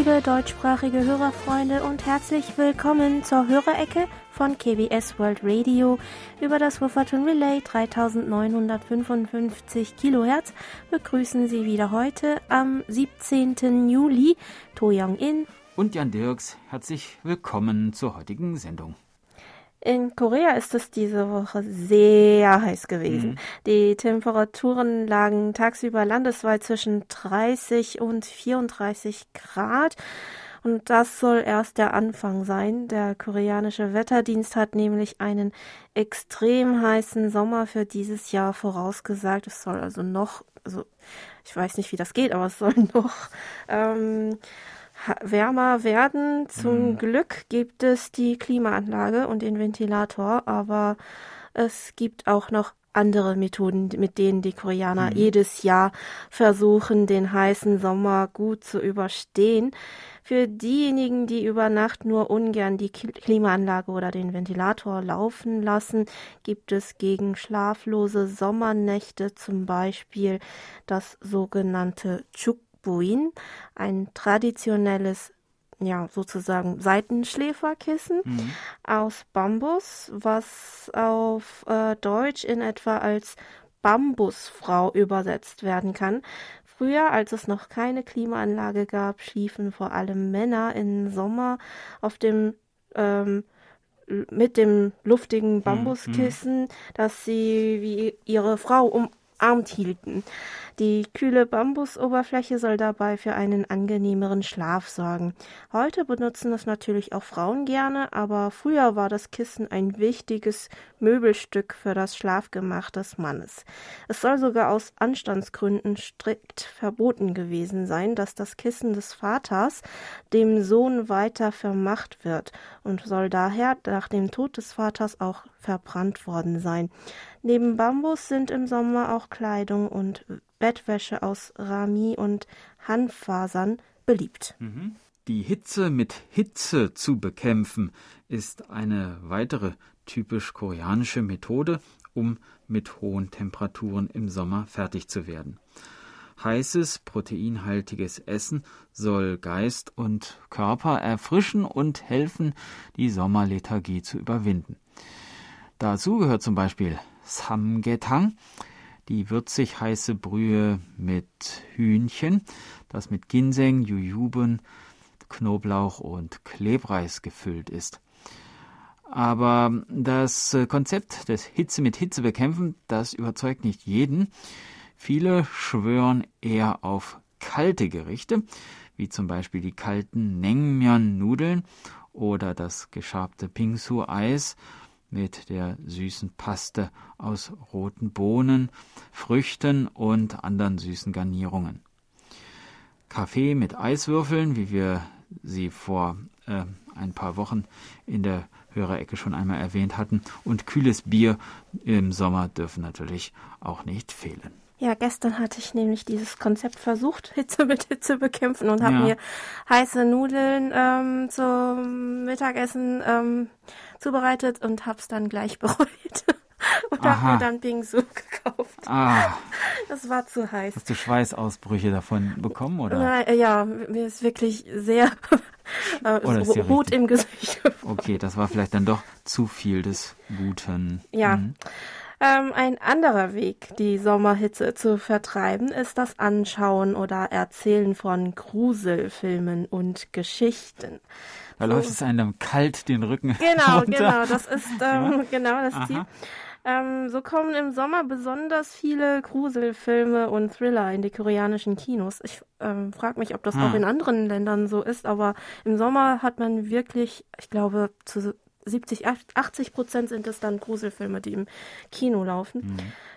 liebe deutschsprachige Hörerfreunde und herzlich willkommen zur Hörerecke von KBS World Radio über das Wufferton Relay 3955 Kilohertz begrüßen Sie wieder heute am 17. Juli To Young In und Jan Dirks. Herzlich willkommen zur heutigen Sendung. In Korea ist es diese Woche sehr heiß gewesen. Mhm. Die Temperaturen lagen tagsüber landesweit zwischen 30 und 34 Grad. Und das soll erst der Anfang sein. Der koreanische Wetterdienst hat nämlich einen extrem heißen Sommer für dieses Jahr vorausgesagt. Es soll also noch, also ich weiß nicht, wie das geht, aber es soll noch ähm, wärmer werden. Zum mhm. Glück gibt es die Klimaanlage und den Ventilator, aber es gibt auch noch andere Methoden, mit denen die Koreaner mhm. jedes Jahr versuchen, den heißen Sommer gut zu überstehen. Für diejenigen, die über Nacht nur ungern die Klimaanlage oder den Ventilator laufen lassen, gibt es gegen schlaflose Sommernächte zum Beispiel das sogenannte Chuk Buin, ein traditionelles ja, sozusagen Seitenschläferkissen mhm. aus Bambus, was auf äh, Deutsch in etwa als Bambusfrau übersetzt werden kann. Früher, als es noch keine Klimaanlage gab, schliefen vor allem Männer im Sommer auf dem ähm, mit dem luftigen mhm. Bambuskissen, mhm. das sie wie ihre Frau umarmt hielten. Die kühle Bambusoberfläche soll dabei für einen angenehmeren Schlaf sorgen. Heute benutzen es natürlich auch Frauen gerne, aber früher war das Kissen ein wichtiges Möbelstück für das Schlafgemach des Mannes. Es soll sogar aus Anstandsgründen strikt verboten gewesen sein, dass das Kissen des Vaters dem Sohn weiter vermacht wird und soll daher nach dem Tod des Vaters auch verbrannt worden sein. Neben Bambus sind im Sommer auch Kleidung und Bettwäsche aus Rami und Hanffasern beliebt. Mhm. Die Hitze mit Hitze zu bekämpfen ist eine weitere typisch koreanische Methode, um mit hohen Temperaturen im Sommer fertig zu werden. Heißes, proteinhaltiges Essen soll Geist und Körper erfrischen und helfen, die Sommerlethargie zu überwinden. Dazu gehört zum Beispiel Samgetang, die würzig heiße Brühe mit Hühnchen, das mit Ginseng, Jujuben, Knoblauch und Klebreis gefüllt ist. Aber das Konzept des Hitze mit Hitze bekämpfen, das überzeugt nicht jeden. Viele schwören eher auf kalte Gerichte, wie zum Beispiel die kalten Naengmyeon-Nudeln oder das geschabte Pingsu-Eis mit der süßen Paste aus roten Bohnen, Früchten und anderen süßen Garnierungen. Kaffee mit Eiswürfeln, wie wir sie vor äh, ein paar Wochen in der Hörerecke schon einmal erwähnt hatten, und kühles Bier im Sommer dürfen natürlich auch nicht fehlen. Ja, gestern hatte ich nämlich dieses Konzept versucht, Hitze mit Hitze bekämpfen und habe ja. mir heiße Nudeln ähm, zum Mittagessen ähm, zubereitet und hab's dann gleich bereut. und habe mir dann Bingsu gekauft. Ah. Das war zu heiß. Hast du Schweißausbrüche davon bekommen, oder? Nein, äh, ja, mir ist wirklich sehr äh, so rot im Gesicht. okay, das war vielleicht dann doch zu viel des Guten. Ja. Mhm. Ähm, ein anderer Weg, die Sommerhitze zu vertreiben, ist das Anschauen oder Erzählen von Gruselfilmen und Geschichten. Da so. läuft es einem kalt den Rücken. Genau, runter. genau, das ist ähm, ja? genau das Aha. Ziel. Ähm, so kommen im Sommer besonders viele Gruselfilme und Thriller in die koreanischen Kinos. Ich ähm, frage mich, ob das hm. auch in anderen Ländern so ist, aber im Sommer hat man wirklich, ich glaube, zu 70, 80 Prozent sind es dann Gruselfilme, die im Kino laufen. Mhm.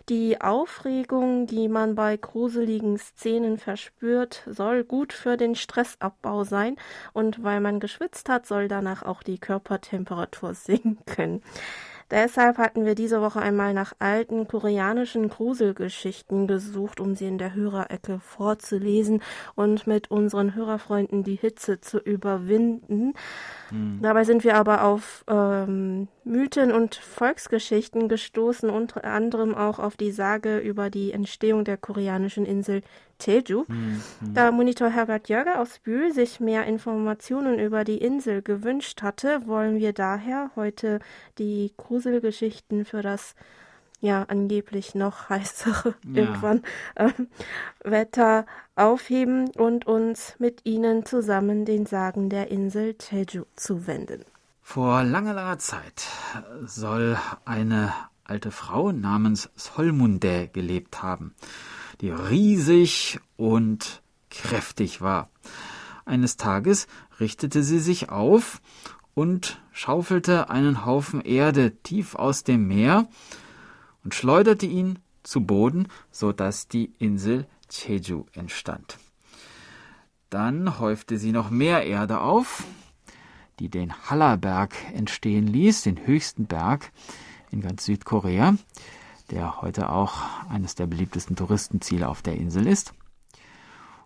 Die Aufregung, die man bei gruseligen Szenen verspürt, soll gut für den Stressabbau sein und weil man geschwitzt hat, soll danach auch die Körpertemperatur sinken. Deshalb hatten wir diese Woche einmal nach alten koreanischen Gruselgeschichten gesucht, um sie in der Hörerecke vorzulesen und mit unseren Hörerfreunden die Hitze zu überwinden. Mhm. Dabei sind wir aber auf ähm, Mythen und Volksgeschichten gestoßen, unter anderem auch auf die Sage über die Entstehung der koreanischen Insel Jeju. Mhm. Da Monitor Herbert Jörger aus Bühl sich mehr Informationen über die Insel gewünscht hatte, wollen wir daher heute die Gruselgeschichten für das ja angeblich noch heißere ja. irgendwann ähm, Wetter aufheben und uns mit ihnen zusammen den Sagen der Insel Jeju zuwenden. Vor langer, langer Zeit soll eine alte Frau namens Solmunde gelebt haben, die riesig und kräftig war. Eines Tages richtete sie sich auf und schaufelte einen Haufen Erde tief aus dem Meer, und schleuderte ihn zu Boden, so dass die Insel Jeju entstand. Dann häufte sie noch mehr Erde auf, die den Hallaberg entstehen ließ, den höchsten Berg in ganz Südkorea, der heute auch eines der beliebtesten Touristenziele auf der Insel ist.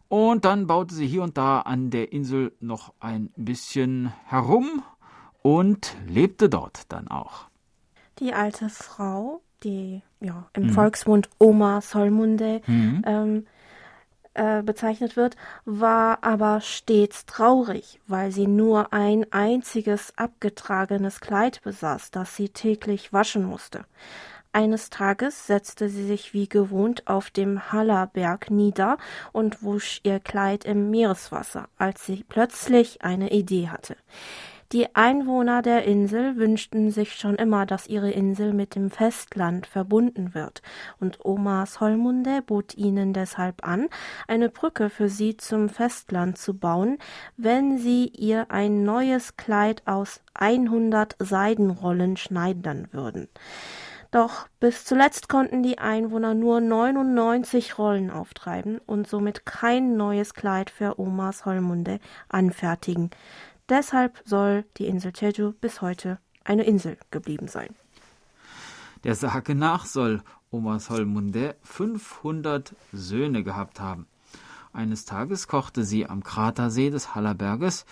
Und dann baute sie hier und da an der Insel noch ein bisschen herum und lebte dort dann auch. Die alte Frau die ja, im mhm. Volksmund Oma Solmunde mhm. ähm, äh, bezeichnet wird, war aber stets traurig, weil sie nur ein einziges abgetragenes Kleid besaß, das sie täglich waschen musste. Eines Tages setzte sie sich wie gewohnt auf dem Hallerberg nieder und wusch ihr Kleid im Meereswasser, als sie plötzlich eine Idee hatte. Die Einwohner der Insel wünschten sich schon immer, dass ihre Insel mit dem Festland verbunden wird, und Oma Solmunde bot ihnen deshalb an, eine Brücke für sie zum Festland zu bauen, wenn sie ihr ein neues Kleid aus 100 Seidenrollen schneidern würden. Doch bis zuletzt konnten die Einwohner nur 99 Rollen auftreiben und somit kein neues Kleid für Omas Holmunde anfertigen. Deshalb soll die Insel Jeju bis heute eine Insel geblieben sein. Der Sage nach soll Oma Solmunde 500 Söhne gehabt haben. Eines Tages kochte sie am Kratersee des Hallerberges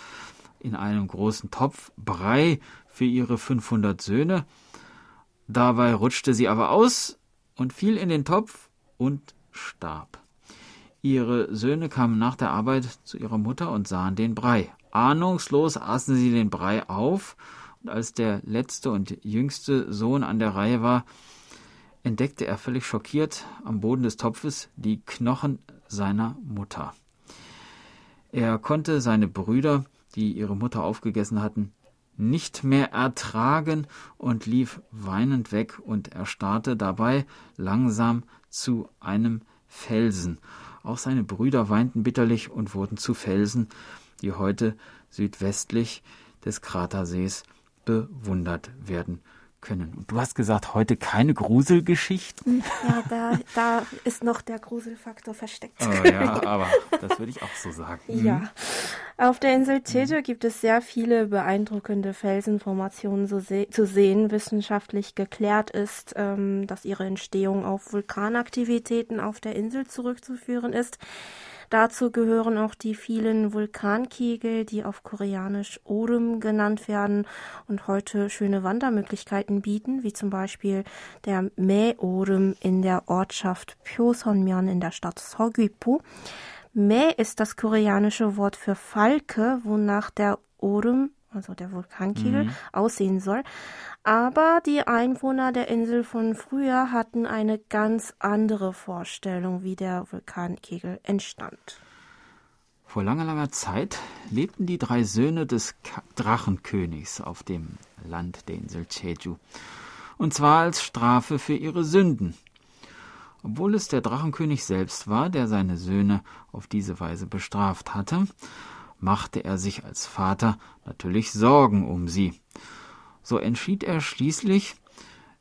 in einem großen Topf Brei für ihre 500 Söhne. Dabei rutschte sie aber aus und fiel in den Topf und starb. Ihre Söhne kamen nach der Arbeit zu ihrer Mutter und sahen den Brei. Ahnungslos aßen sie den Brei auf, und als der letzte und jüngste Sohn an der Reihe war, entdeckte er völlig schockiert am Boden des Topfes die Knochen seiner Mutter. Er konnte seine Brüder, die ihre Mutter aufgegessen hatten, nicht mehr ertragen und lief weinend weg und erstarrte dabei langsam zu einem Felsen. Auch seine Brüder weinten bitterlich und wurden zu Felsen, die heute südwestlich des Kratersees bewundert werden können. Und du hast gesagt, heute keine Gruselgeschichten? Ja, da, da ist noch der Gruselfaktor versteckt. Oh ja, aber das würde ich auch so sagen. Ja. Auf der Insel Jeju gibt es sehr viele beeindruckende Felsenformationen zu, se zu sehen. Wissenschaftlich geklärt ist, ähm, dass ihre Entstehung auf Vulkanaktivitäten auf der Insel zurückzuführen ist. Dazu gehören auch die vielen Vulkankegel, die auf Koreanisch Odum genannt werden und heute schöne Wandermöglichkeiten bieten, wie zum Beispiel der Mae-Odum in der Ortschaft Pyoseonmyeon in der Stadt Seogwipo. Mae ist das koreanische Wort für Falke, wonach der Odum also der Vulkankegel, mhm. aussehen soll. Aber die Einwohner der Insel von früher hatten eine ganz andere Vorstellung, wie der Vulkankegel entstand. Vor langer, langer Zeit lebten die drei Söhne des Drachenkönigs auf dem Land der Insel Jeju. Und zwar als Strafe für ihre Sünden. Obwohl es der Drachenkönig selbst war, der seine Söhne auf diese Weise bestraft hatte, machte er sich als Vater natürlich Sorgen um sie. So entschied er schließlich,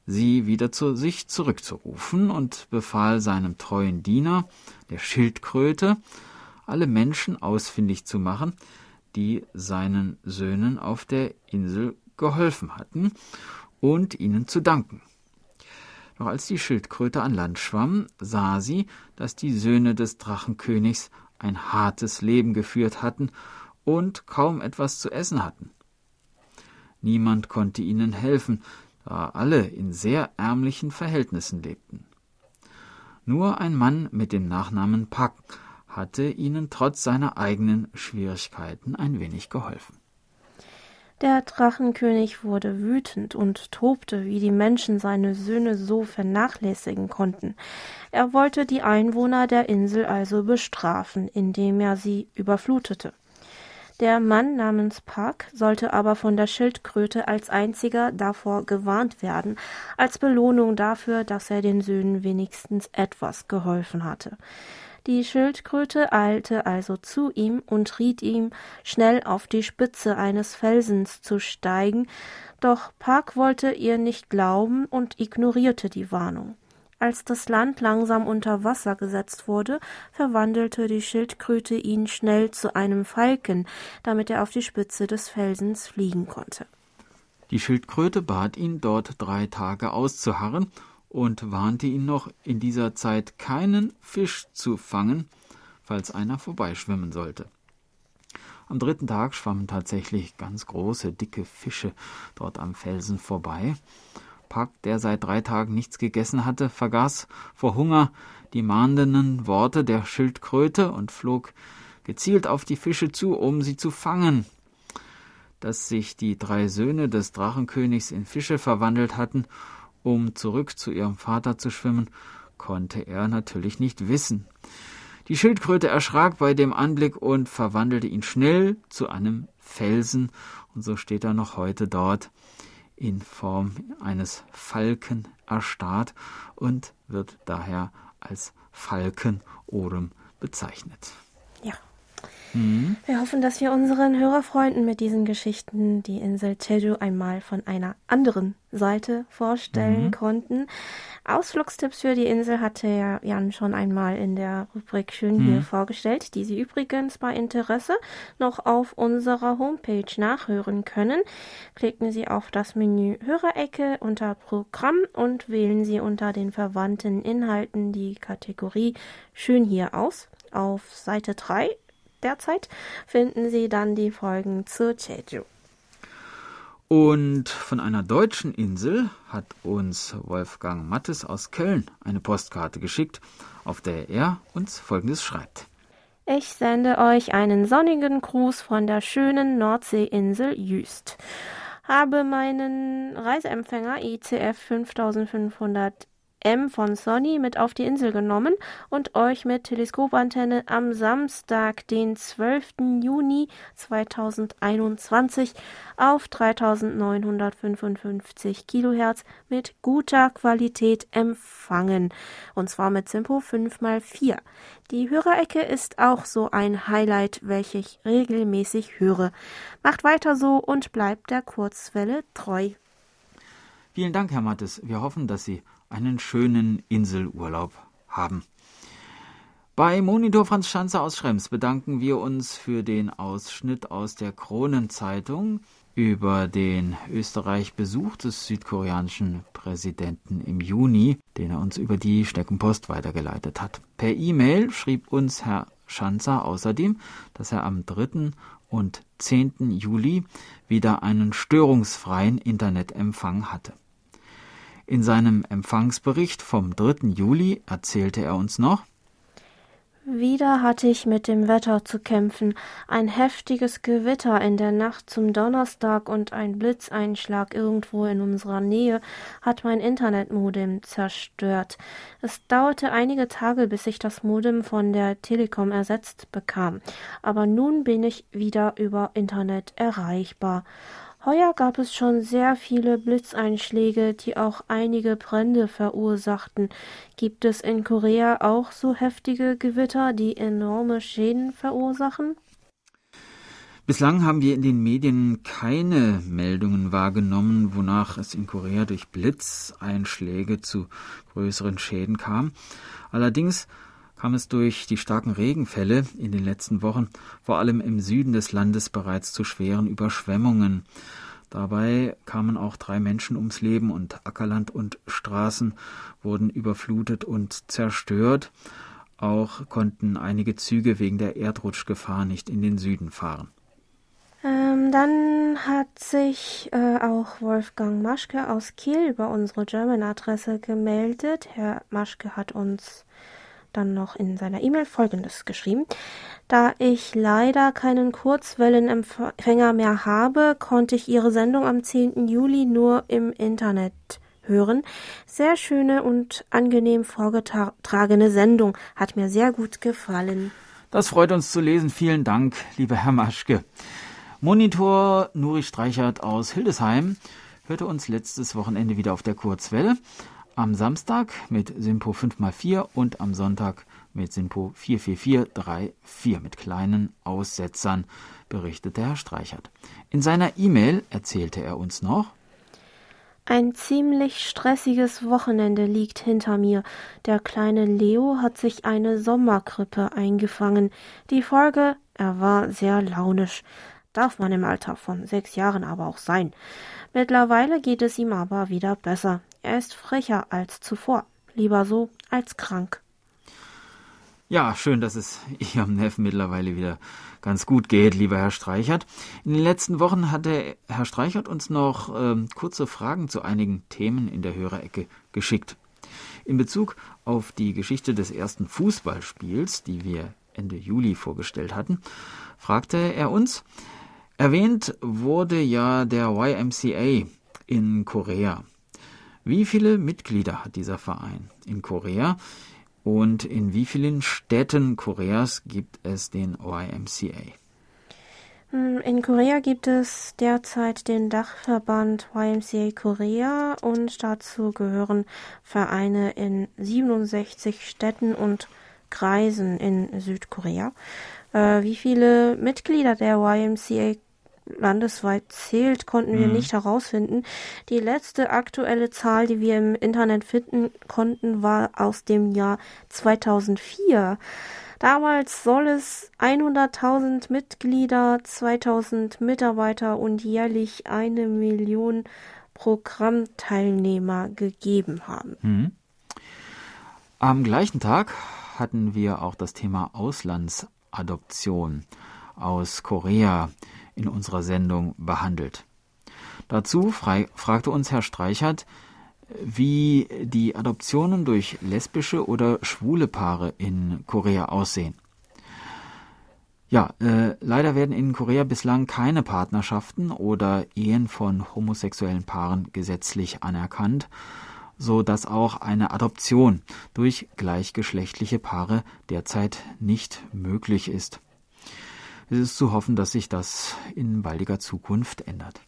sie wieder zu sich zurückzurufen und befahl seinem treuen Diener, der Schildkröte, alle Menschen ausfindig zu machen, die seinen Söhnen auf der Insel geholfen hatten, und ihnen zu danken. Doch als die Schildkröte an Land schwamm, sah sie, dass die Söhne des Drachenkönigs ein hartes Leben geführt hatten und kaum etwas zu essen hatten. Niemand konnte ihnen helfen, da alle in sehr ärmlichen Verhältnissen lebten. Nur ein Mann mit dem Nachnamen Pak hatte ihnen trotz seiner eigenen Schwierigkeiten ein wenig geholfen. Der Drachenkönig wurde wütend und tobte, wie die Menschen seine Söhne so vernachlässigen konnten. Er wollte die Einwohner der Insel also bestrafen, indem er sie überflutete. Der Mann namens Park sollte aber von der Schildkröte als einziger davor gewarnt werden, als Belohnung dafür, dass er den Söhnen wenigstens etwas geholfen hatte. Die Schildkröte eilte also zu ihm und riet ihm, schnell auf die Spitze eines Felsens zu steigen, doch Park wollte ihr nicht glauben und ignorierte die Warnung. Als das Land langsam unter Wasser gesetzt wurde, verwandelte die Schildkröte ihn schnell zu einem Falken, damit er auf die Spitze des Felsens fliegen konnte. Die Schildkröte bat ihn, dort drei Tage auszuharren und warnte ihn noch, in dieser Zeit keinen Fisch zu fangen, falls einer vorbeischwimmen sollte. Am dritten Tag schwammen tatsächlich ganz große, dicke Fische dort am Felsen vorbei. Pack, der seit drei Tagen nichts gegessen hatte, vergaß vor Hunger die mahnenden Worte der Schildkröte und flog gezielt auf die Fische zu, um sie zu fangen. Dass sich die drei Söhne des Drachenkönigs in Fische verwandelt hatten um zurück zu ihrem Vater zu schwimmen, konnte er natürlich nicht wissen. Die Schildkröte erschrak bei dem Anblick und verwandelte ihn schnell zu einem Felsen, und so steht er noch heute dort in Form eines Falken erstarrt und wird daher als Falkenorem bezeichnet. Ja. Mhm. Wir hoffen, dass wir unseren Hörerfreunden mit diesen Geschichten die Insel Jeju einmal von einer anderen Seite vorstellen mhm. konnten. Ausflugstipps für die Insel hatte ja Jan schon einmal in der Rubrik Schön hier mhm. vorgestellt, die Sie übrigens bei Interesse noch auf unserer Homepage nachhören können. Klicken Sie auf das Menü Hörerecke unter Programm und wählen Sie unter den verwandten Inhalten die Kategorie Schön hier aus. Auf Seite 3 derzeit finden Sie dann die Folgen zu Jeju. Und von einer deutschen Insel hat uns Wolfgang Mattes aus Köln eine Postkarte geschickt, auf der er uns Folgendes schreibt. Ich sende euch einen sonnigen Gruß von der schönen Nordseeinsel Jüst. Habe meinen Reiseempfänger ICF 5500 M von Sony mit auf die Insel genommen und euch mit Teleskopantenne am Samstag, den 12. Juni 2021 auf 3955 Kilohertz mit guter Qualität empfangen. Und zwar mit Simpo 5x4. Die Hörerecke ist auch so ein Highlight, welches ich regelmäßig höre. Macht weiter so und bleibt der Kurzwelle treu. Vielen Dank, Herr Mattes. Wir hoffen, dass Sie einen schönen Inselurlaub haben. Bei Monitor Franz Schanzer aus Schrems bedanken wir uns für den Ausschnitt aus der Kronenzeitung über den Österreich-Besuch des südkoreanischen Präsidenten im Juni, den er uns über die Steckenpost weitergeleitet hat. Per E-Mail schrieb uns Herr Schanzer außerdem, dass er am 3. und 10. Juli wieder einen störungsfreien Internetempfang hatte. In seinem Empfangsbericht vom 3. Juli erzählte er uns noch, wieder hatte ich mit dem Wetter zu kämpfen. Ein heftiges Gewitter in der Nacht zum Donnerstag und ein Blitzeinschlag irgendwo in unserer Nähe hat mein Internetmodem zerstört. Es dauerte einige Tage, bis ich das Modem von der Telekom ersetzt bekam. Aber nun bin ich wieder über Internet erreichbar. Heuer gab es schon sehr viele Blitzeinschläge, die auch einige Brände verursachten. Gibt es in Korea auch so heftige Gewitter, die enorme Schäden verursachen? Bislang haben wir in den Medien keine Meldungen wahrgenommen, wonach es in Korea durch Blitzeinschläge zu größeren Schäden kam. Allerdings kam es durch die starken Regenfälle in den letzten Wochen vor allem im Süden des Landes bereits zu schweren Überschwemmungen. Dabei kamen auch drei Menschen ums Leben und Ackerland und Straßen wurden überflutet und zerstört. Auch konnten einige Züge wegen der Erdrutschgefahr nicht in den Süden fahren. Äh, Ähm, dann hat sich äh, auch Wolfgang Maschke aus Kiel über unsere German-Adresse gemeldet. Herr Maschke hat uns dann noch in seiner E-Mail Folgendes geschrieben. Da ich leider keinen Kurzwellenempfänger mehr habe, konnte ich Ihre Sendung am 10. Juli nur im Internet hören. Sehr schöne und angenehm vorgetragene Sendung. Hat mir sehr gut gefallen. Das freut uns zu lesen. Vielen Dank, lieber Herr Maschke. Monitor Nuri Streichert aus Hildesheim hörte uns letztes Wochenende wieder auf der Kurzwelle. Am Samstag mit Simpo 5x4 und am Sonntag mit Simpo 44434 mit kleinen Aussetzern, berichtete Herr Streichert. In seiner E-Mail erzählte er uns noch, ein ziemlich stressiges Wochenende liegt hinter mir. Der kleine Leo hat sich eine Sommergrippe eingefangen. Die Folge, er war sehr launisch. Darf man im Alter von sechs Jahren aber auch sein. Mittlerweile geht es ihm aber wieder besser. Er ist frecher als zuvor. Lieber so als krank. Ja, schön, dass es Ihrem Neffen mittlerweile wieder ganz gut geht, lieber Herr Streichert. In den letzten Wochen hatte Herr Streichert uns noch ähm, kurze Fragen zu einigen Themen in der Hörerecke geschickt. In Bezug auf die Geschichte des ersten Fußballspiels, die wir Ende Juli vorgestellt hatten, fragte er uns, erwähnt wurde ja der YMCA in Korea. Wie viele Mitglieder hat dieser Verein in Korea? Und in wie vielen Städten Koreas gibt es den YMCA? Hm, in Korea gibt es derzeit den Dachverband YMCA Korea und dazu gehören Vereine in 67 Städten und Kreisen in Südkorea. Äh, wie viele Mitglieder der YMCA landesweit zählt, konnten wir mhm. nicht herausfinden. Die letzte aktuelle Zahl, die wir im Internet finden konnten, war aus dem Jahr 2004. Damals soll es 100.000 Mitglieder, 2000 Mitarbeiter und jährlich eine Million Programmteilnehmer gegeben haben. Mhm. Am gleichen Tag hatten wir auch das Thema Auslandsadoption aus Korea in unserer Sendung behandelt. Dazu fragte uns Herr Streichert, wie die Adoptionen durch lesbische oder schwule Paare in Korea aussehen. Ja, äh, leider werden in Korea bislang keine Partnerschaften oder Ehen von homosexuellen Paaren gesetzlich anerkannt, so dass auch eine Adoption durch gleichgeschlechtliche Paare derzeit nicht möglich ist. Es ist zu hoffen, dass sich das in baldiger Zukunft ändert.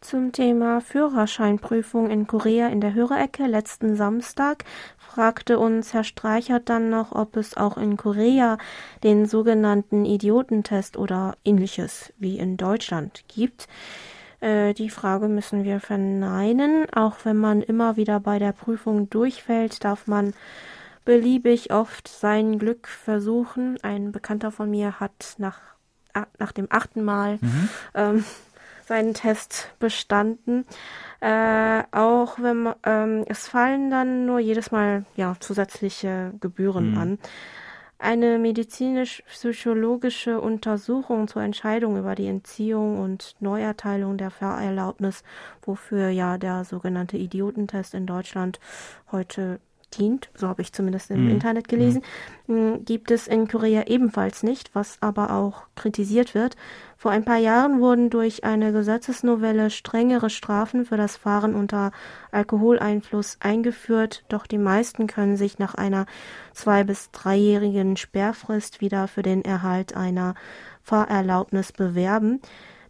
Zum Thema Führerscheinprüfung in Korea in der Hörerecke letzten Samstag fragte uns Herr Streichert dann noch, ob es auch in Korea den sogenannten Idiotentest oder ähnliches wie in Deutschland gibt. Äh, die Frage müssen wir verneinen. Auch wenn man immer wieder bei der Prüfung durchfällt, darf man beliebig oft sein Glück versuchen. Ein Bekannter von mir hat nach, nach dem achten Mal mhm. ähm, seinen Test bestanden. Äh, auch wenn man, ähm, es fallen dann nur jedes Mal ja zusätzliche Gebühren mhm. an. Eine medizinisch-psychologische Untersuchung zur Entscheidung über die Entziehung und Neuerteilung der Fahrerlaubnis, wofür ja der sogenannte Idiotentest in Deutschland heute dient, so habe ich zumindest im mhm. Internet gelesen, mhm. gibt es in Korea ebenfalls nicht, was aber auch kritisiert wird. Vor ein paar Jahren wurden durch eine Gesetzesnovelle strengere Strafen für das Fahren unter Alkoholeinfluss eingeführt, doch die meisten können sich nach einer zwei- bis dreijährigen Sperrfrist wieder für den Erhalt einer Fahrerlaubnis bewerben.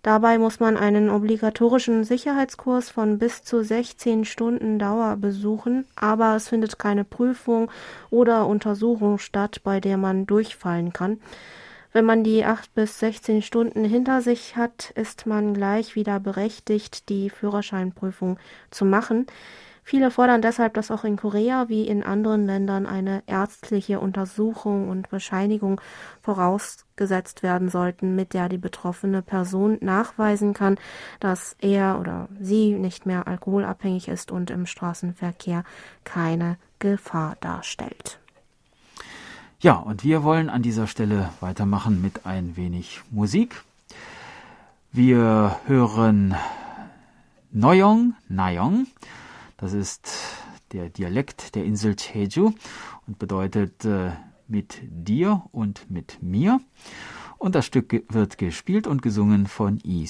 Dabei muss man einen obligatorischen Sicherheitskurs von bis zu 16 Stunden Dauer besuchen, aber es findet keine Prüfung oder Untersuchung statt, bei der man durchfallen kann. Wenn man die 8 bis 16 Stunden hinter sich hat, ist man gleich wieder berechtigt, die Führerscheinprüfung zu machen. Viele fordern deshalb, dass auch in Korea wie in anderen Ländern eine ärztliche Untersuchung und Bescheinigung vorausgesetzt werden sollten, mit der die betroffene Person nachweisen kann, dass er oder sie nicht mehr alkoholabhängig ist und im Straßenverkehr keine Gefahr darstellt. Ja, und wir wollen an dieser Stelle weitermachen mit ein wenig Musik. Wir hören Noyong, Nayong. Das ist der Dialekt der Insel Jeju und bedeutet äh, mit dir und mit mir. Und das Stück wird gespielt und gesungen von Lee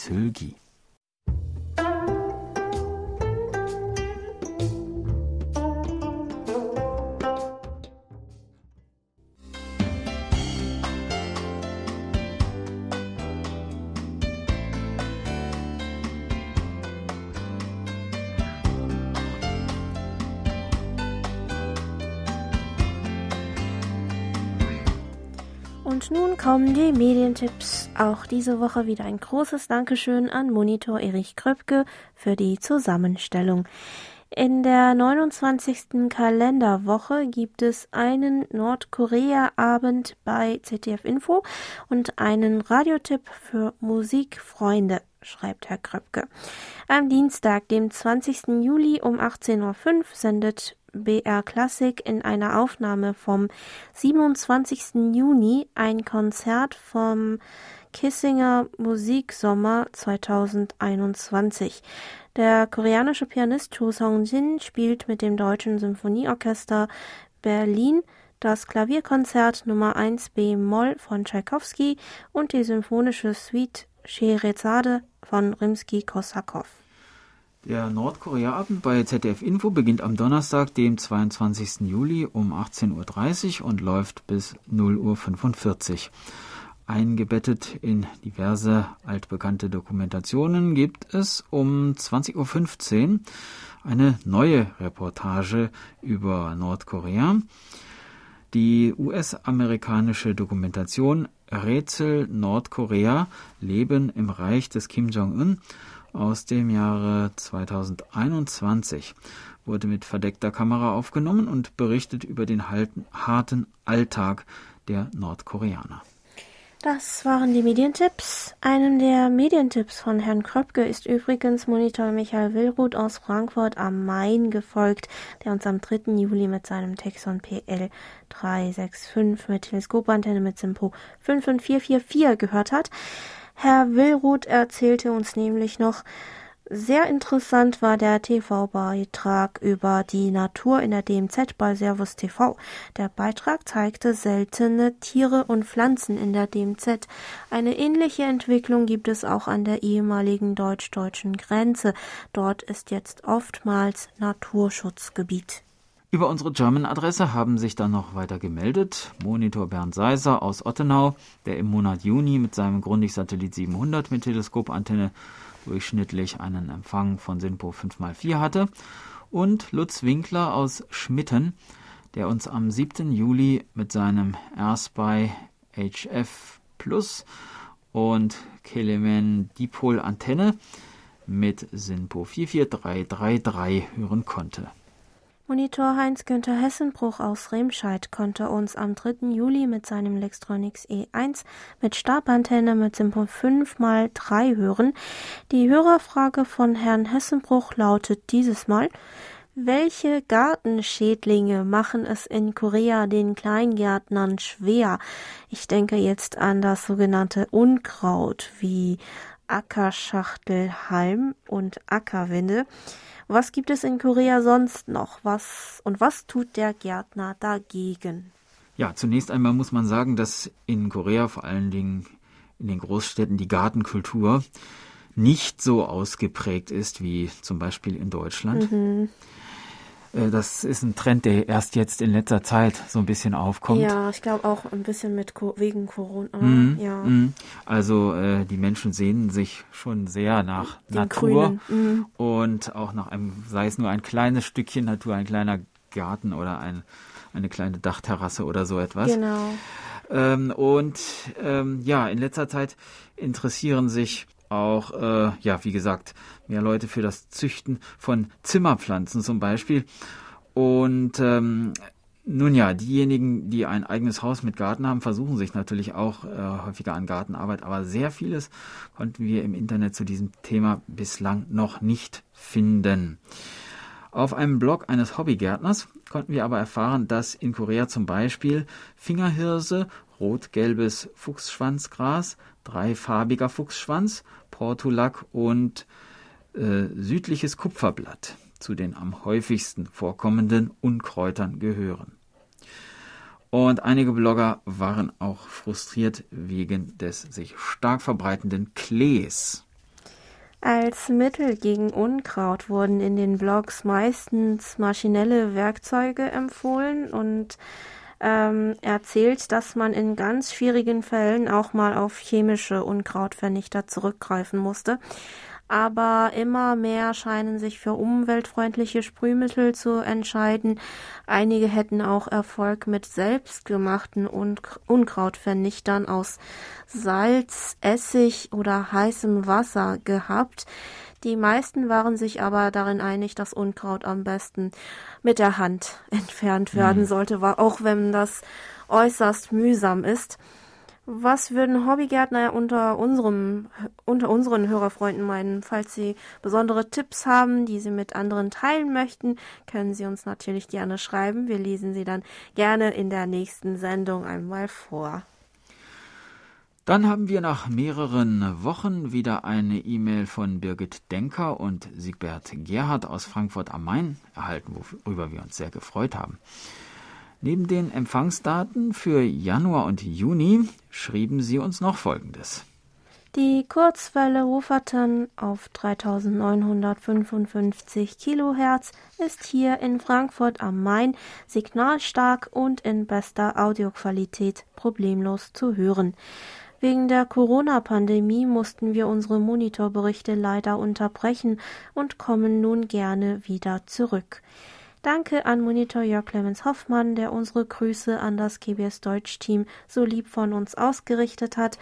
Nun kommen die Medientipps. Auch diese Woche wieder ein großes Dankeschön an Monitor Erich Kröpke für die Zusammenstellung. In der 29. Kalenderwoche gibt es einen Nordkorea-Abend bei ZDF Info und einen Radiotipp für Musikfreunde, schreibt Herr Kröpke. Am Dienstag, dem 20. Juli um 18.05 Uhr sendet BR Klassik in einer Aufnahme vom 27. Juni ein Konzert vom Kissinger Musiksommer 2021. Der koreanische Pianist Cho Song-jin spielt mit dem Deutschen Symphonieorchester Berlin das Klavierkonzert Nummer 1 B-Moll von Tschaikowski und die symphonische Suite Scheherazade von Rimsky-Korsakow. Der Nordkorea-Abend bei ZDF Info beginnt am Donnerstag, dem 22. Juli um 18.30 Uhr und läuft bis 0.45 Uhr. Eingebettet in diverse altbekannte Dokumentationen gibt es um 20.15 Uhr eine neue Reportage über Nordkorea. Die US-amerikanische Dokumentation Rätsel Nordkorea Leben im Reich des Kim Jong-un aus dem Jahre 2021 wurde mit verdeckter Kamera aufgenommen und berichtet über den harten Alltag der Nordkoreaner. Das waren die Medientipps. Einem der Medientipps von Herrn Kröpke ist übrigens Monitor Michael Willruth aus Frankfurt am Main gefolgt, der uns am 3. Juli mit seinem Texon PL 365 mit Teleskopantenne mit Simpo 55444 gehört hat. Herr Willruth erzählte uns nämlich noch, sehr interessant war der TV-Beitrag über die Natur in der DMZ bei Servus TV. Der Beitrag zeigte seltene Tiere und Pflanzen in der DMZ. Eine ähnliche Entwicklung gibt es auch an der ehemaligen deutsch-deutschen Grenze. Dort ist jetzt oftmals Naturschutzgebiet. Über unsere German-Adresse haben sich dann noch weiter gemeldet. Monitor Bernd Seiser aus Ottenau, der im Monat Juni mit seinem Grundig-Satellit 700 mit Teleskopantenne durchschnittlich einen Empfang von SINPO 5x4 hatte. Und Lutz Winkler aus Schmitten, der uns am 7. Juli mit seinem AirSpy HF Plus und Kelemen Dipol Antenne mit SINPO 44333 hören konnte. Monitor Heinz-Günther Hessenbruch aus Remscheid konnte uns am 3. Juli mit seinem Lextronics E1 mit Stabantenne mit Simpo 5x3 hören. Die Hörerfrage von Herrn Hessenbruch lautet dieses Mal, welche Gartenschädlinge machen es in Korea den Kleingärtnern schwer? Ich denke jetzt an das sogenannte Unkraut wie Ackerschachtelhalm und Ackerwinde. Was gibt es in Korea sonst noch? Was und was tut der Gärtner dagegen? Ja, zunächst einmal muss man sagen, dass in Korea vor allen Dingen in den Großstädten die Gartenkultur nicht so ausgeprägt ist wie zum Beispiel in Deutschland. Mhm. Äh, das ist ein Trend, der erst jetzt in letzter Zeit so ein bisschen aufkommt. Ja, ich glaube auch ein bisschen mit wegen Corona. Mm, ja. Mm. Also äh, die Menschen sehnen sich schon sehr nach Den Natur mm. und auch nach einem, sei es nur ein kleines Stückchen Natur, ein kleiner Garten oder ein, eine kleine Dachterrasse oder so etwas. Genau. Ähm, und ähm, ja, in letzter Zeit interessieren sich auch, äh, ja, wie gesagt, mehr Leute für das Züchten von Zimmerpflanzen zum Beispiel. Und ähm, nun ja, diejenigen, die ein eigenes Haus mit Garten haben, versuchen sich natürlich auch äh, häufiger an Gartenarbeit, aber sehr vieles konnten wir im Internet zu diesem Thema bislang noch nicht finden. Auf einem Blog eines Hobbygärtners konnten wir aber erfahren, dass in Korea zum Beispiel Fingerhirse, rot-gelbes Fuchsschwanzgras, dreifarbiger Fuchsschwanz, Portulak und äh, südliches Kupferblatt zu den am häufigsten vorkommenden Unkräutern gehören. Und einige Blogger waren auch frustriert wegen des sich stark verbreitenden Klees. Als Mittel gegen Unkraut wurden in den Blogs meistens maschinelle Werkzeuge empfohlen und ähm, erzählt, dass man in ganz schwierigen Fällen auch mal auf chemische Unkrautvernichter zurückgreifen musste aber immer mehr scheinen sich für umweltfreundliche Sprühmittel zu entscheiden. Einige hätten auch Erfolg mit selbstgemachten Unkrautvernichtern aus Salz, Essig oder heißem Wasser gehabt. Die meisten waren sich aber darin einig, dass Unkraut am besten mit der Hand entfernt werden mhm. sollte, auch wenn das äußerst mühsam ist. Was würden Hobbygärtner unter unserem, unter unseren Hörerfreunden meinen? Falls Sie besondere Tipps haben, die Sie mit anderen teilen möchten, können Sie uns natürlich gerne schreiben. Wir lesen sie dann gerne in der nächsten Sendung einmal vor. Dann haben wir nach mehreren Wochen wieder eine E-Mail von Birgit Denker und Siegbert Gerhard aus Frankfurt am Main erhalten, worüber wir uns sehr gefreut haben. Neben den Empfangsdaten für Januar und Juni schrieben sie uns noch Folgendes. Die Kurzwelle Ruferton auf 3955 Kilohertz ist hier in Frankfurt am Main signalstark und in bester Audioqualität problemlos zu hören. Wegen der Corona-Pandemie mussten wir unsere Monitorberichte leider unterbrechen und kommen nun gerne wieder zurück. Danke an Monitor Jörg Clemens Hoffmann, der unsere Grüße an das KBS Deutsch Team so lieb von uns ausgerichtet hat.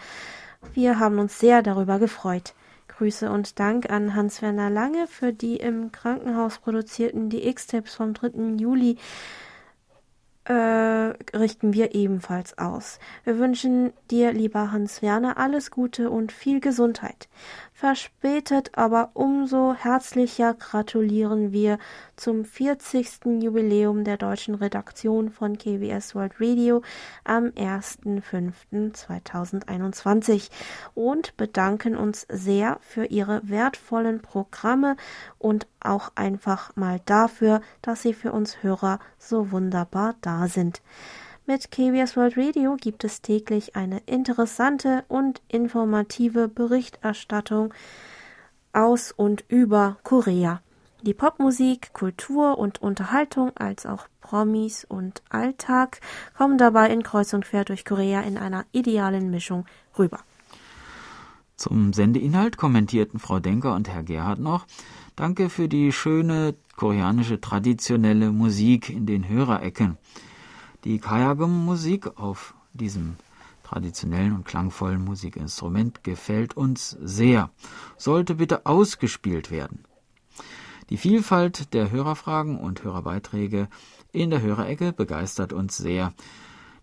Wir haben uns sehr darüber gefreut. Grüße und Dank an Hans-Werner Lange für die im Krankenhaus produzierten DX-Tipps vom 3. Juli äh, richten wir ebenfalls aus. Wir wünschen dir, lieber Hans Werner, alles Gute und viel Gesundheit. Verspätet, aber umso herzlicher gratulieren wir zum 40. Jubiläum der deutschen Redaktion von KBS World Radio am 1.5.2021 und bedanken uns sehr für Ihre wertvollen Programme und auch einfach mal dafür, dass Sie für uns Hörer so wunderbar da sind. Mit KBS World Radio gibt es täglich eine interessante und informative Berichterstattung aus und über Korea. Die Popmusik, Kultur und Unterhaltung als auch Promis und Alltag kommen dabei in Kreuz und Quer durch Korea in einer idealen Mischung rüber. Zum Sendeinhalt kommentierten Frau Denker und Herr Gerhard noch Danke für die schöne koreanische traditionelle Musik in den Hörerecken. Die Kayagum-Musik auf diesem traditionellen und klangvollen Musikinstrument gefällt uns sehr, sollte bitte ausgespielt werden. Die Vielfalt der Hörerfragen und Hörerbeiträge in der Hörerecke begeistert uns sehr.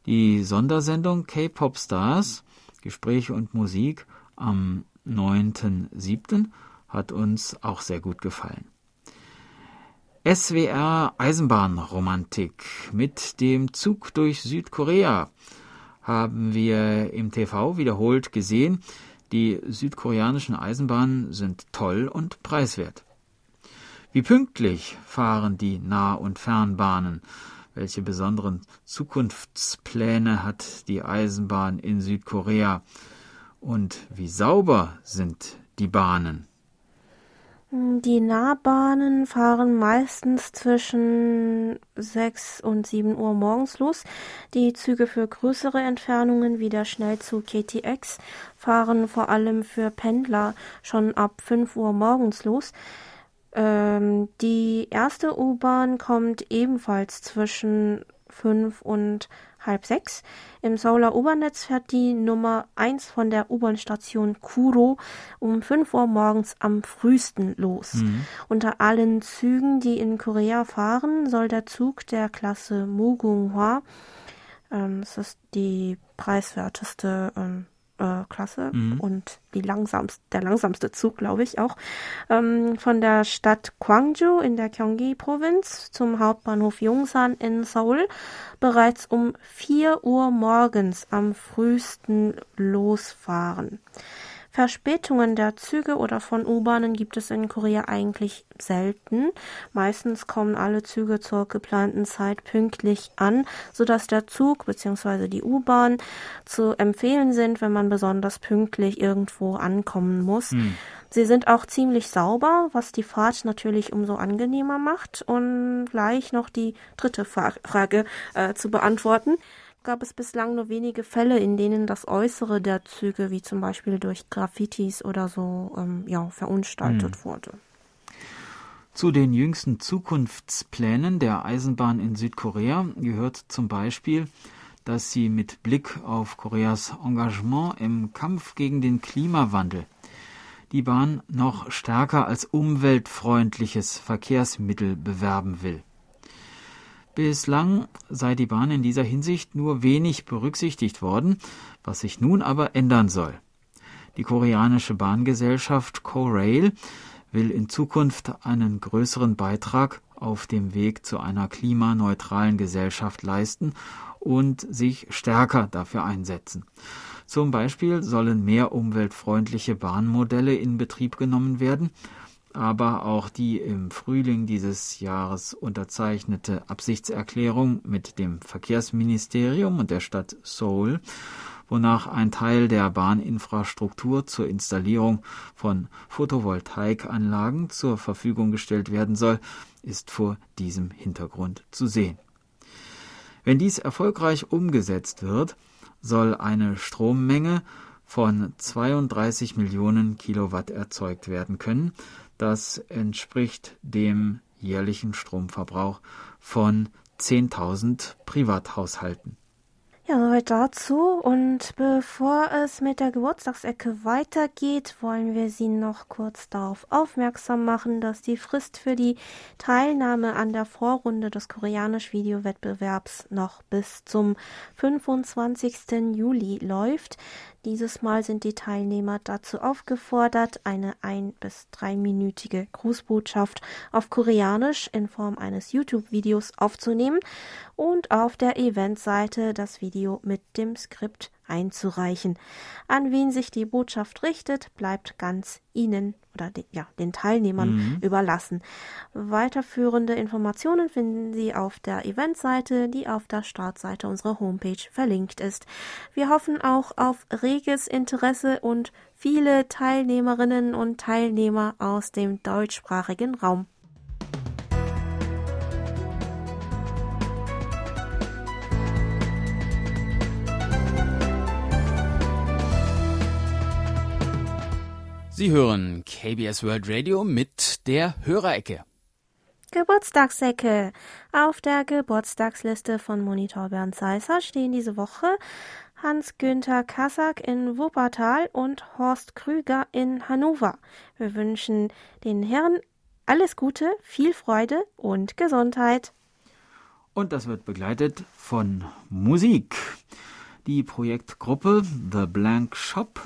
Die Sondersendung K-Pop Stars, Gespräche und Musik am 9.7. hat uns auch sehr gut gefallen. SWR Eisenbahnromantik mit dem Zug durch Südkorea haben wir im TV wiederholt gesehen. Die südkoreanischen Eisenbahnen sind toll und preiswert. Wie pünktlich fahren die Nah- und Fernbahnen? Welche besonderen Zukunftspläne hat die Eisenbahn in Südkorea? Und wie sauber sind die Bahnen? Die Nahbahnen fahren meistens zwischen 6 und 7 Uhr morgens los. Die Züge für größere Entfernungen wie der Schnellzug KTX fahren vor allem für Pendler schon ab 5 Uhr morgens los. Ähm, die erste U-Bahn kommt ebenfalls zwischen 5 und halb sechs. Im Seouler U-Bahn-Netz fährt die Nummer 1 von der U-Bahn-Station Kuro um 5 Uhr morgens am frühesten los. Mhm. Unter allen Zügen, die in Korea fahren, soll der Zug der Klasse Mugunghwa, ähm, das ist die preiswerteste ähm, äh, Klasse mhm. und die langsamste, der langsamste Zug, glaube ich auch, ähm, von der Stadt Gwangju in der Gyeonggi-Provinz zum Hauptbahnhof Yongsan in Seoul bereits um 4 Uhr morgens am frühesten losfahren. Verspätungen der Züge oder von U-Bahnen gibt es in Korea eigentlich selten. Meistens kommen alle Züge zur geplanten Zeit pünktlich an, sodass der Zug bzw. die U-Bahn zu empfehlen sind, wenn man besonders pünktlich irgendwo ankommen muss. Hm. Sie sind auch ziemlich sauber, was die Fahrt natürlich umso angenehmer macht. Und gleich noch die dritte Frage äh, zu beantworten gab es bislang nur wenige Fälle, in denen das Äußere der Züge, wie zum Beispiel durch Graffitis oder so, ähm, ja, verunstaltet hm. wurde. Zu den jüngsten Zukunftsplänen der Eisenbahn in Südkorea gehört zum Beispiel, dass sie mit Blick auf Koreas Engagement im Kampf gegen den Klimawandel die Bahn noch stärker als umweltfreundliches Verkehrsmittel bewerben will. Bislang sei die Bahn in dieser Hinsicht nur wenig berücksichtigt worden, was sich nun aber ändern soll. Die koreanische Bahngesellschaft Korail will in Zukunft einen größeren Beitrag auf dem Weg zu einer klimaneutralen Gesellschaft leisten und sich stärker dafür einsetzen. Zum Beispiel sollen mehr umweltfreundliche Bahnmodelle in Betrieb genommen werden aber auch die im Frühling dieses Jahres unterzeichnete Absichtserklärung mit dem Verkehrsministerium und der Stadt Seoul, wonach ein Teil der Bahninfrastruktur zur Installierung von Photovoltaikanlagen zur Verfügung gestellt werden soll, ist vor diesem Hintergrund zu sehen. Wenn dies erfolgreich umgesetzt wird, soll eine Strommenge von 32 Millionen Kilowatt erzeugt werden können, das entspricht dem jährlichen Stromverbrauch von 10.000 Privathaushalten. Ja, soweit dazu. Und bevor es mit der Geburtstagsecke weitergeht, wollen wir Sie noch kurz darauf aufmerksam machen, dass die Frist für die Teilnahme an der Vorrunde des Koreanisch-Video-Wettbewerbs noch bis zum 25. Juli läuft. Dieses Mal sind die Teilnehmer dazu aufgefordert, eine ein- bis dreiminütige Grußbotschaft auf Koreanisch in Form eines YouTube-Videos aufzunehmen und auf der Eventseite das Video mit dem Skript einzureichen. An wen sich die Botschaft richtet, bleibt ganz Ihnen oder den, ja, den Teilnehmern mhm. überlassen. Weiterführende Informationen finden Sie auf der Eventseite, die auf der Startseite unserer Homepage verlinkt ist. Wir hoffen auch auf reges Interesse und viele Teilnehmerinnen und Teilnehmer aus dem deutschsprachigen Raum. Sie hören KBS World Radio mit der Hörerecke. Geburtstagsecke. Auf der Geburtstagsliste von Monitor Bernd Seisser stehen diese Woche Hans-Günther Kassack in Wuppertal und Horst Krüger in Hannover. Wir wünschen den Herren alles Gute, viel Freude und Gesundheit. Und das wird begleitet von Musik. Die Projektgruppe The Blank Shop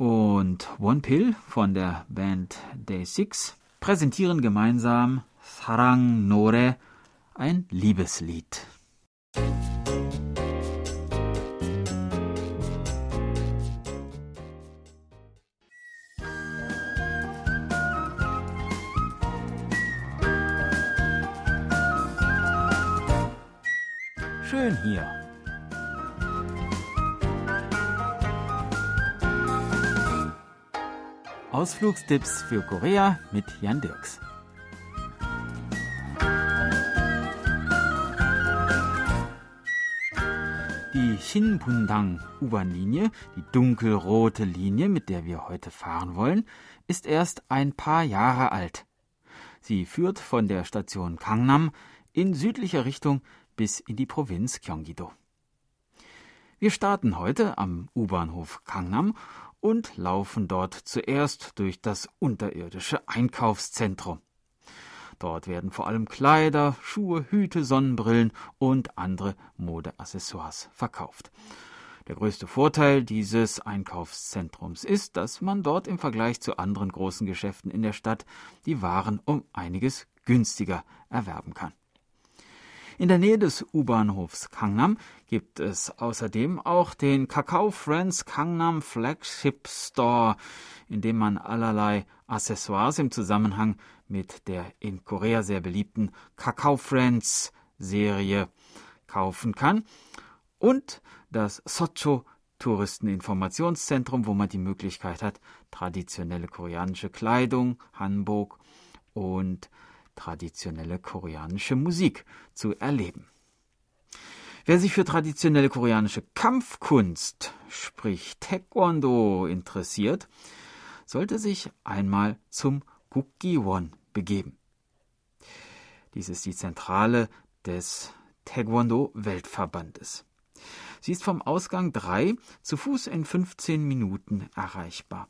und One Pill von der Band Day Six präsentieren gemeinsam Sarang Nore, ein Liebeslied. Ausflugstipps für Korea mit Jan Dirks. Die Shinbundang U-Bahn-Linie, die dunkelrote Linie, mit der wir heute fahren wollen, ist erst ein paar Jahre alt. Sie führt von der Station Gangnam in südlicher Richtung bis in die Provinz Gyeonggi-do. Wir starten heute am U-Bahnhof Gangnam und laufen dort zuerst durch das unterirdische Einkaufszentrum. Dort werden vor allem Kleider, Schuhe, Hüte, Sonnenbrillen und andere Modeaccessoires verkauft. Der größte Vorteil dieses Einkaufszentrums ist, dass man dort im Vergleich zu anderen großen Geschäften in der Stadt die Waren um einiges günstiger erwerben kann. In der Nähe des U-Bahnhofs Kangnam gibt es außerdem auch den Kakao Friends Kangnam Flagship Store, in dem man allerlei Accessoires im Zusammenhang mit der in Korea sehr beliebten Kakao Friends Serie kaufen kann. Und das Socho Touristeninformationszentrum, wo man die Möglichkeit hat, traditionelle koreanische Kleidung, Hanbok und traditionelle koreanische Musik zu erleben. Wer sich für traditionelle koreanische Kampfkunst, sprich Taekwondo, interessiert, sollte sich einmal zum Gukgiwon begeben. Dies ist die Zentrale des Taekwondo-Weltverbandes. Sie ist vom Ausgang 3 zu Fuß in 15 Minuten erreichbar.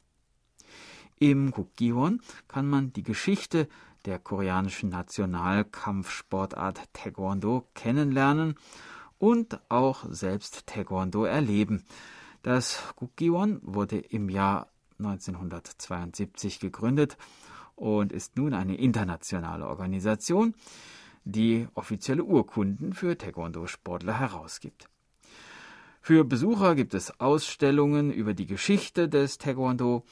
Im Gukgiwon kann man die Geschichte der koreanischen Nationalkampfsportart Taekwondo kennenlernen und auch selbst Taekwondo erleben. Das Gukgiwon wurde im Jahr 1972 gegründet und ist nun eine internationale Organisation, die offizielle Urkunden für Taekwondo-Sportler herausgibt. Für Besucher gibt es Ausstellungen über die Geschichte des Taekwondo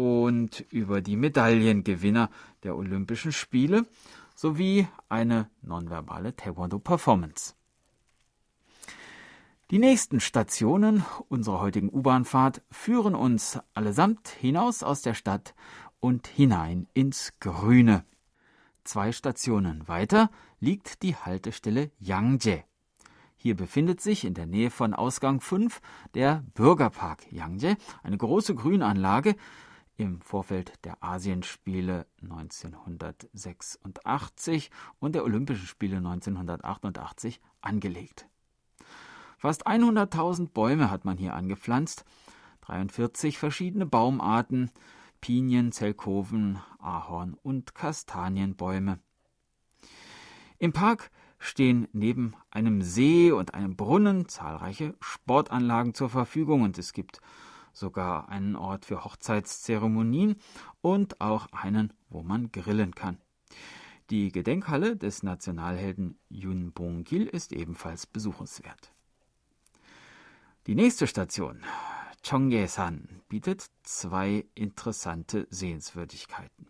und über die Medaillengewinner der Olympischen Spiele sowie eine nonverbale Taekwondo-Performance. Die nächsten Stationen unserer heutigen U-Bahnfahrt führen uns allesamt hinaus aus der Stadt und hinein ins Grüne. Zwei Stationen weiter liegt die Haltestelle Yangje. Hier befindet sich in der Nähe von Ausgang 5 der Bürgerpark Yangje, eine große Grünanlage, im Vorfeld der Asienspiele 1986 und der Olympischen Spiele 1988 angelegt. Fast 100.000 Bäume hat man hier angepflanzt, 43 verschiedene Baumarten, Pinien, Zelkoven, Ahorn und Kastanienbäume. Im Park stehen neben einem See und einem Brunnen zahlreiche Sportanlagen zur Verfügung und es gibt sogar einen Ort für Hochzeitszeremonien und auch einen, wo man grillen kann. Die Gedenkhalle des Nationalhelden Yun Bong-gil ist ebenfalls besuchenswert. Die nächste Station, Chongye-san, bietet zwei interessante Sehenswürdigkeiten.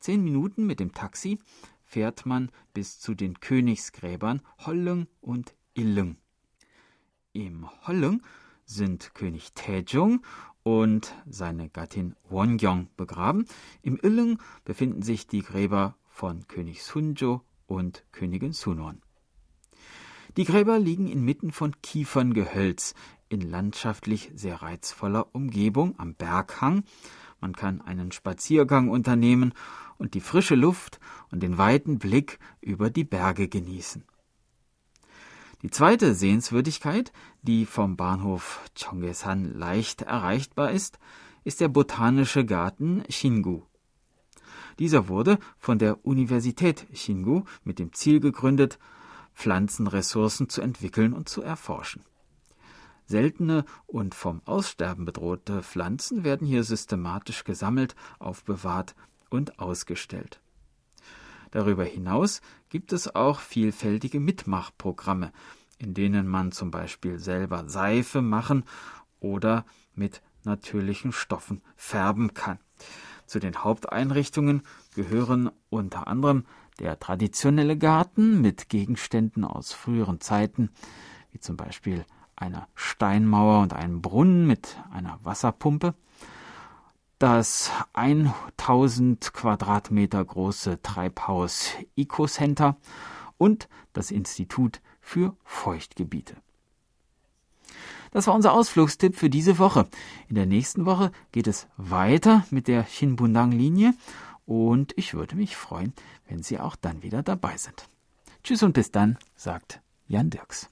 Zehn Minuten mit dem Taxi fährt man bis zu den Königsgräbern Hollung und Illung. Im Hollung sind König Taejong und seine Gattin Wongyong begraben. Im Illung befinden sich die Gräber von König Sunjo und Königin Sunwon. Die Gräber liegen inmitten von Kieferngehölz in landschaftlich sehr reizvoller Umgebung am Berghang. Man kann einen Spaziergang unternehmen und die frische Luft und den weiten Blick über die Berge genießen. Die zweite Sehenswürdigkeit, die vom Bahnhof Chongesan leicht erreichbar ist, ist der Botanische Garten Shingu. Dieser wurde von der Universität Shingu mit dem Ziel gegründet, Pflanzenressourcen zu entwickeln und zu erforschen. Seltene und vom Aussterben bedrohte Pflanzen werden hier systematisch gesammelt, aufbewahrt und ausgestellt. Darüber hinaus gibt es auch vielfältige Mitmachprogramme, in denen man zum Beispiel selber Seife machen oder mit natürlichen Stoffen färben kann. Zu den Haupteinrichtungen gehören unter anderem der traditionelle Garten mit Gegenständen aus früheren Zeiten, wie zum Beispiel einer Steinmauer und einem Brunnen mit einer Wasserpumpe, das 1000 Quadratmeter große Treibhaus Eco-Center und das Institut für Feuchtgebiete. Das war unser Ausflugstipp für diese Woche. In der nächsten Woche geht es weiter mit der Shinbundang-Linie und ich würde mich freuen, wenn Sie auch dann wieder dabei sind. Tschüss und bis dann, sagt Jan Dirks.